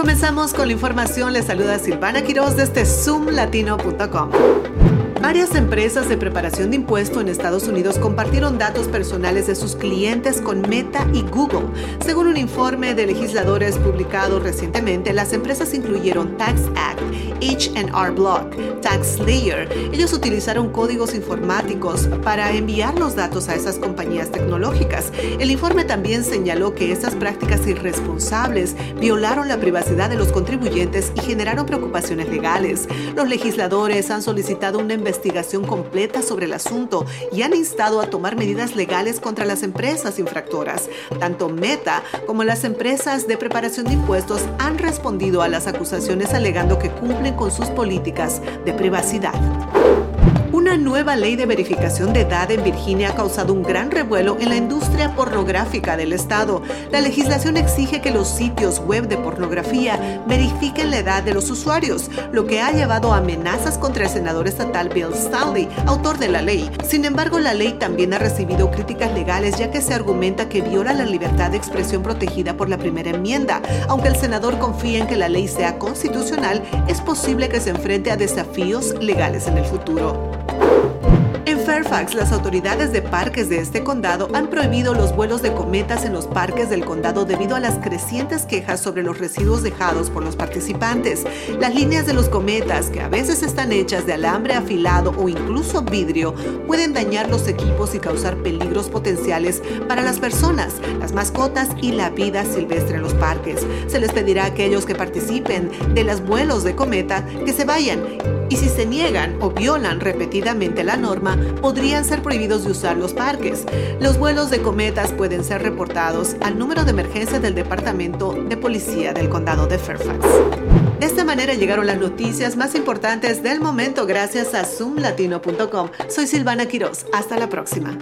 Comenzamos con la información. Les saluda Silvana Quiroz desde zoomlatino.com. Varias empresas de preparación de impuestos en Estados Unidos compartieron datos personales de sus clientes con Meta y Google. Según un informe de legisladores publicado recientemente, las empresas incluyeron Tax Act, H&R Block, Tax Layer. Ellos utilizaron códigos informáticos para enviar los datos a esas compañías tecnológicas. El informe también señaló que estas prácticas irresponsables violaron la privacidad de los contribuyentes y generaron preocupaciones legales. Los legisladores han solicitado una investigación investigación completa sobre el asunto y han instado a tomar medidas legales contra las empresas infractoras. Tanto Meta como las empresas de preparación de impuestos han respondido a las acusaciones alegando que cumplen con sus políticas de privacidad. Una nueva ley de verificación de edad en Virginia ha causado un gran revuelo en la industria pornográfica del estado. La legislación exige que los sitios web de pornografía verifiquen la edad de los usuarios, lo que ha llevado a amenazas contra el senador estatal Bill Stanley, autor de la ley. Sin embargo, la ley también ha recibido críticas legales ya que se argumenta que viola la libertad de expresión protegida por la primera enmienda. Aunque el senador confía en que la ley sea constitucional, es posible que se enfrente a desafíos legales en el futuro. En Fairfax, las autoridades de parques de este condado han prohibido los vuelos de cometas en los parques del condado debido a las crecientes quejas sobre los residuos dejados por los participantes. Las líneas de los cometas, que a veces están hechas de alambre afilado o incluso vidrio, pueden dañar los equipos y causar peligros potenciales para las personas, las mascotas y la vida silvestre en los parques. Se les pedirá a aquellos que participen de los vuelos de cometa que se vayan y si se niegan o violan repetidamente la norma, podrían ser prohibidos de usar los parques. Los vuelos de cometas pueden ser reportados al número de emergencia del Departamento de Policía del Condado de Fairfax. De esta manera llegaron las noticias más importantes del momento gracias a zoomlatino.com. Soy Silvana Quiroz. Hasta la próxima.